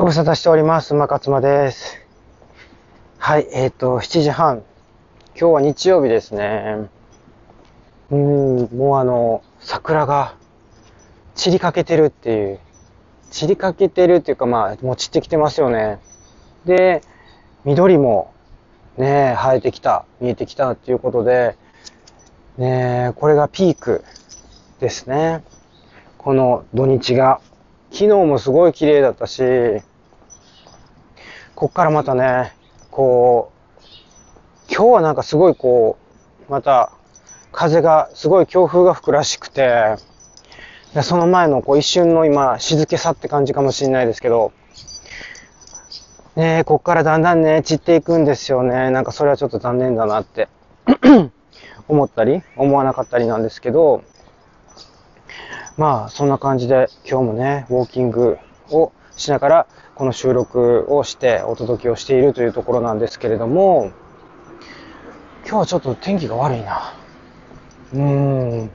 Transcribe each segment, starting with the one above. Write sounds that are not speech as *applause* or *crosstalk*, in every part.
ご無沙汰しております。馬勝間です。はい、えっ、と、7時半。今日は日曜日ですね。うーん、もうあの、桜が散りかけてるっていう。散りかけてるっていうか、まあ、もう散ってきてますよね。で、緑もね、生えてきた、見えてきたっていうことで、ね、これがピークですね。この土日が。昨日もすごい綺麗だったし、こっからまたね、こう、今日はなんかすごいこう、また風が、すごい強風が吹くらしくて、でその前のこう一瞬の今、静けさって感じかもしれないですけど、ねこっからだんだんね、散っていくんですよね。なんかそれはちょっと残念だなって *clears throat* 思ったり、思わなかったりなんですけど、まあ、そんな感じで今日もね、ウォーキングをしながら、この収録をしてお届けをしているというところなんですけれども、今日はちょっと天気が悪いな。うーん。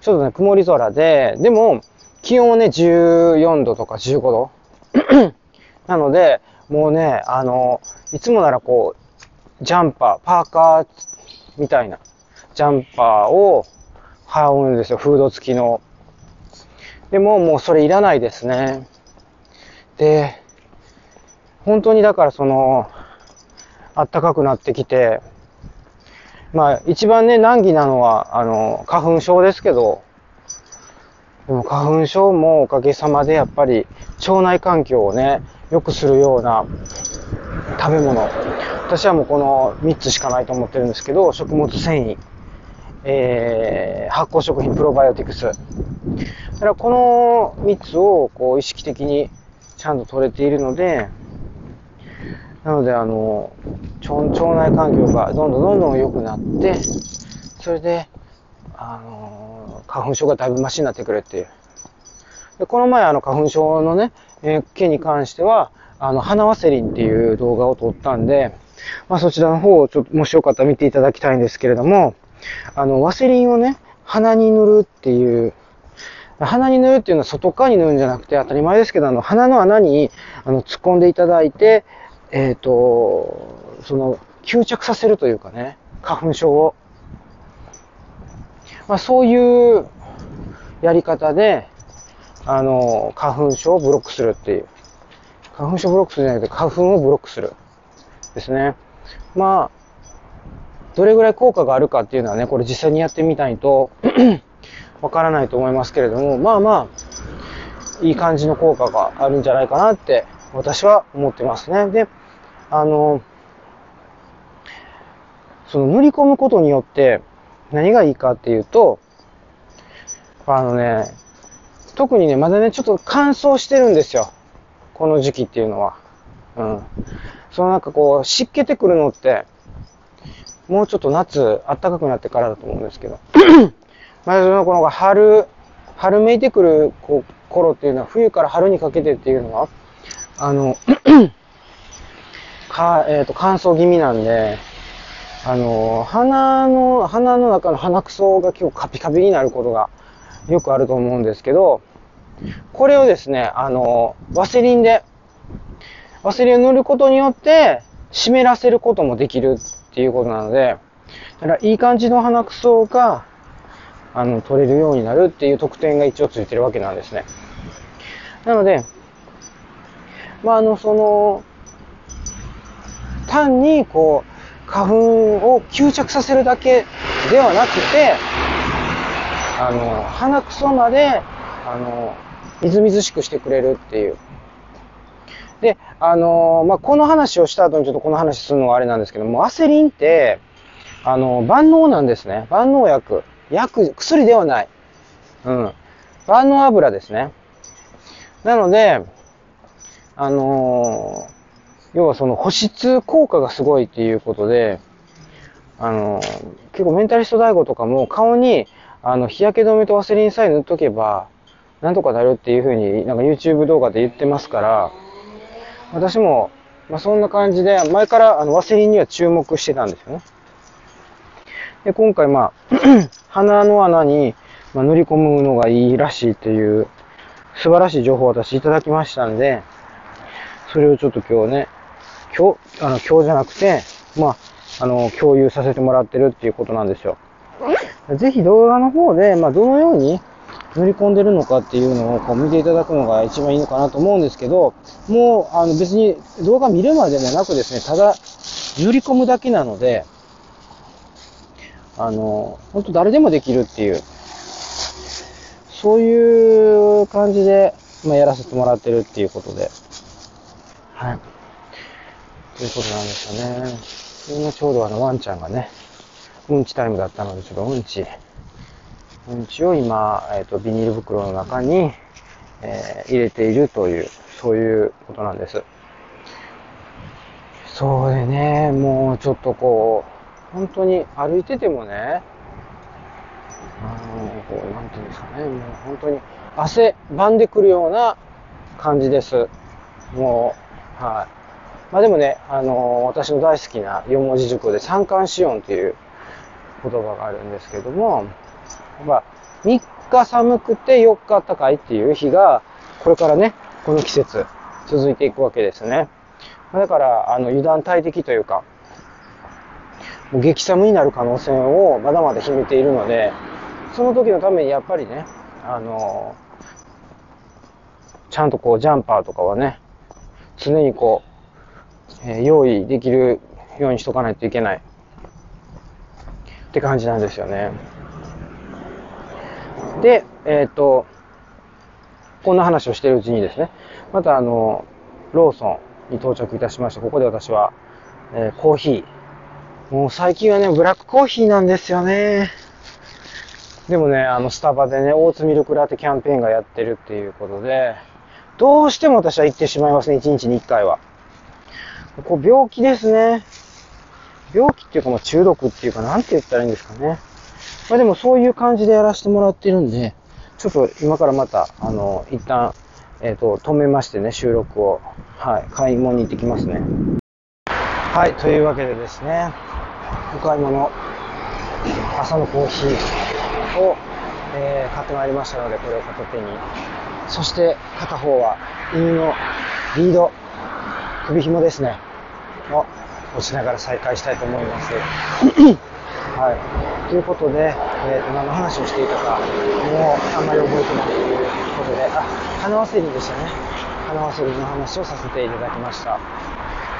ちょっとね、曇り空で、でも、気温はね、14度とか15度。*clears throat* なので、もうね、あの、いつもならこう、ジャンパー、パーカーみたいな、ジャンパーを羽織るんですよ、フード付きの。でももうそれいらないですね。で、本当にだからその、暖かくなってきて、まあ一番ね、難儀なのは、あの、花粉症ですけど、でも花粉症もおかげさまでやっぱり腸内環境をね、良くするような食べ物。私はもうこの3つしかないと思ってるんですけど、食物繊維、えー、発酵食品プロバイオティクス。だからこの3つをこう意識的にちゃんと取れているので、なのであの、腸内環境がどんどんどんどん良くなって、それで、あの、花粉症がだいぶマシになってくるっていう。でこの前あの花粉症のね、えー、毛に関しては、あの、花ワセリンっていう動画を撮ったんで、まあそちらの方をちょっともしよかったら見ていただきたいんですけれども、あの、ワセリンをね、鼻に塗るっていう、鼻に塗るっていうのは外側に塗るんじゃなくて当たり前ですけど、あの、鼻の穴にあの突っ込んでいただいて、えっ、ー、と、その、吸着させるというかね、花粉症を。まあそういうやり方で、あの、花粉症をブロックするっていう。花粉症ブロックするじゃなくて、花粉をブロックする。ですね。まあ、どれぐらい効果があるかっていうのはね、これ実際にやってみないと *clears throat* わからないと思いますけれども、まあまあ、いい感じの効果があるんじゃないかなって私は思ってますね。で、あの、その塗り込むことによって何がいいかっていうと、あのね、特にね、まだね、ちょっと乾燥してるんですよ。この時期っていうのは。うん。そのなんかこう、湿気てくるのって、もうちょっと夏、暖かくなってからだと思うんですけど。*clears throat* まずこの春、春めいてくる頃っていうのは、冬から春にかけてっていうのは、あの、か、えっ、ー、と、乾燥気味なんで、あの、鼻の、鼻の中の鼻くそが結構カピカピになることがよくあると思うんですけど、これをですね、あの、ワセリンで、ワセリンを塗ることによって、湿らせることもできるっていうことなので、だからいい感じの鼻くそが、あの、取れるようになるっていう特典が一応ついてるわけなんですね。なので、まあ、あの、その、単に、こう、花粉を吸着させるだけではなくて、あの、鼻くそまで、あの、みずみずしくしてくれるっていう。で、あの、まあ、この話をした後にちょっとこの話するのがあれなんですけども、アセリンって、あの、万能なんですね。万能薬。薬、薬ではない。うん。万能油ですね。なので、あのー、要はその保湿効果がすごいっていうことで、あの、結構メンタリスト大悟とかも顔に、あの、日焼け止めとワセリンさえ塗っとけば、なんとかなるっていう風になんか YouTube 動画で言ってますから、私も、まあ、そんな感じで、前からあのワセリンには注目してたんですよね。で、今回まあ、*clears throat* 鼻の穴に、ま、塗り込むのがいいらしいっていう、素晴らしい情報を私いただきましたんで、それをちょっと今日ね、今日、あの、今日じゃなくて、まあ、あの、共有させてもらってるっていうことなんですよ。ぜひ動画の方で、まあ、どのように乗り込んでるのかっていうのをこう見ていただくのが一番いいのかなと思うんですけど、もう、あの、別に動画見るまでもなくですね、ただ、乗り込むだけなので、あの、本当誰でもできるっていう、そういう感じで、まあ、やらせてもらってるっていうことで、はい。ということなんですよね。今ちょうどあのワンちゃんがね、うんちタイムだったので、ちょっとうんち、うんちを今、えっ、ー、と、ビニール袋の中に、えー、入れているという、そういうことなんです。そうでね、もうちょっとこう、本当に歩いててもね、あの、こう、なんていうんですかね、もう本当に汗ばんでくるような感じです。もう、はい。まあでもね、あの私の大好きな四文字熟語で三寒四温という言葉があるんですけども、まあ、3日寒くて4日暖かいっていう日が、これからね、この季節続いていくわけですね。だから、あの、油断大敵というか、もう激寒になる可能性をまだまだ秘めているので、その時のためにやっぱりね、あの、ちゃんとこうジャンパーとかはね、常にこう、えー、用意できるようにしとかないといけないって感じなんですよね。で、えっ、ー、と、こんな話をしてるうちにですね、またあの、ローソンに到着いたしまして、ここで私は、えー、コーヒー。もう最近はね、ブラックコーヒーなんですよね。でもね、あの、スタバでね、オーツミルクラテキャンペーンがやってるっていうことで、どうしても私は行ってしまいますね、1日に1回は。こう、病気ですね。病気っていうか、まあ、中毒っていうか、なんて言ったらいいんですかね。まあでもそういう感じでやらせてもらってるんで、ちょっと今からまた、あの、一旦、えっ、ー、と、止めましてね、収録を、はい、買い物に行ってきますね。はい、というわけでですね、お買い物、朝のコーヒーを、えー、買ってまいりましたので、これを片手に。そして片方は犬のリード、首紐ですね。を押しながら再開したいと思います。*clears throat* はい。ということで、えー、何の話をしていたか、もうあんまり覚えてないということで、あ、花わせりでしたね。花わせりの話をさせていただきました。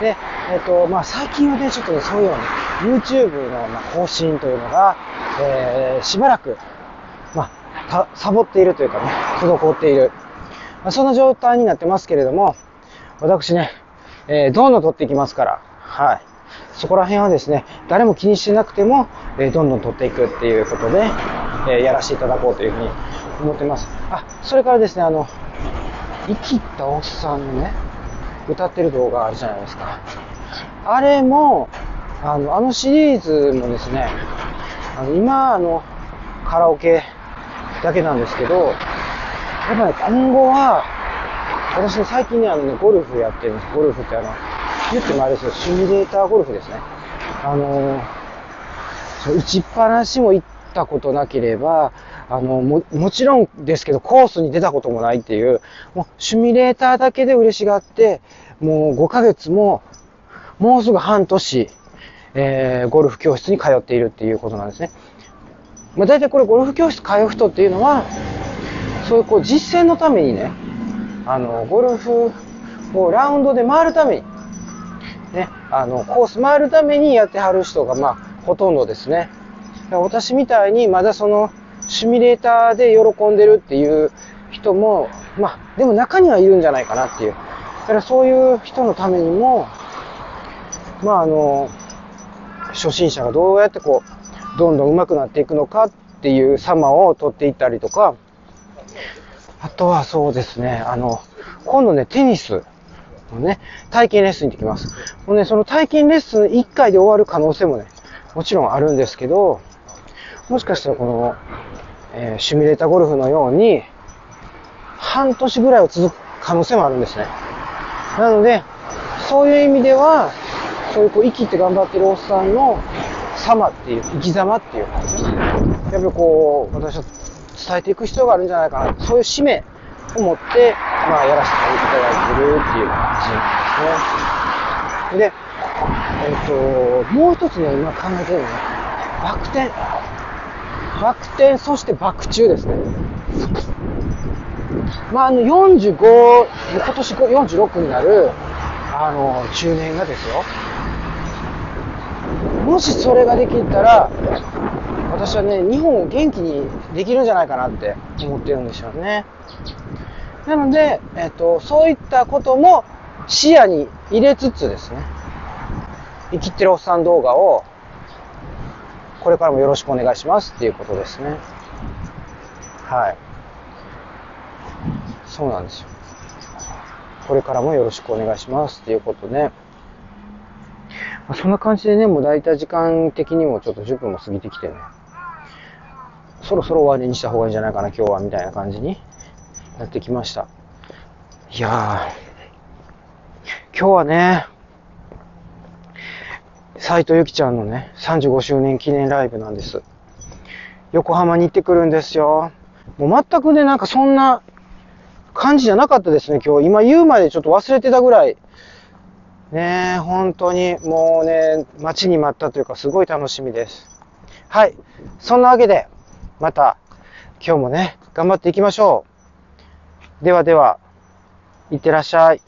で、えっ、ー、と、まあ最近はね、ちょっとね、そういうのね、YouTube の、ま更新というのが、えー、しばらく、まあ、サボっているというかね、滞っている。まあ、そんな状態になってますけれども、私ね、えー、どんどん撮っていきますから、はい。そこら辺はですね、誰も気にしてなくても、えー、どんどん撮っていくっていうことで、えー、やらせていただこうというふうに思ってます。あ、それからですね、あの、生きったおっさんのね、歌ってる動画あるじゃないですか。あれも、あの、あのシリーズもですね、あの今、あの、カラオケだけなんですけど、やっぱね、今後は、私ね、最近ね、あのね、ゴルフやってるんです。ゴルフってあの、言ってもあれですよ、シミュレーターゴルフですね。あのー、打ちっぱなしも行ったことなければ、あの、も、もちろんですけど、コースに出たこともないっていう、もう、シミュレーターだけで嬉しがって、もう5ヶ月も、もうすぐ半年、えー、ゴルフ教室に通っているっていうことなんですね。まあ、大体これゴルフ教室通う人っていうのは、そういうこう実践のためにね、あの、ゴルフをラウンドで回るために、ね、あの、コース回るためにやってはる人が、まあ、ほとんどですね。私みたいにまだその、シミュレーターで喜んでるっていう人も、まあ、でも中にはいるんじゃないかなっていう。だからそういう人のためにも、まああの、初心者がどうやってこう、どんどん上手くなっていくのかっていう様を取っていったりとか、あとはそうですね、あの、今度ね、テニスのね、体験レッスンに行ってきます。もうね、その体験レッスン1回で終わる可能性もね、もちろんあるんですけど、もしかしたらこの、えー、シミュレーターゴルフのように、半年ぐらいは続く可能性もあるんですね。なので、そういう意味では、そういうこう生きて頑張ってるおっさんの様っていう、生き様っていうかね、やっぱりこう、私は伝えていく必要があるんじゃないかな。そういう使命を持って、まあ、やらせていただいてるっていう感じなんですね。で、えっ、ーと、もう一つね、今考えてるのは、バク転。バク転、そしてバク宙ですね。まあ、あの、45、今年46になる、あの、中年がですよ。もしそれができたら、私はね、日本を元気にできるんじゃないかなって思ってるんですよね。なので、えっと、そういったことも視野に入れつつですね、生きてるおっさん動画を、これからもよろしくお願いしますっていうことですね。はい。そうなんですよ。これからもよろしくお願いしますっていうことで、そんな感じでね、もう大体時間的にもちょっと10分も過ぎてきてね、そろそろ終わりにした方がいいんじゃないかな、今日は、みたいな感じになってきました。いやー、今日はね、斎藤由貴ちゃんのね、35周年記念ライブなんです。横浜に行ってくるんですよ。もう全くね、なんかそんな感じじゃなかったですね、今日。今言うまでちょっと忘れてたぐらい、ねえ、本当にもうね、待ちに待ったというか、すごい楽しみです。はい。そんなわけで、また、今日もね、頑張っていきましょう。ではでは、いってらっしゃい。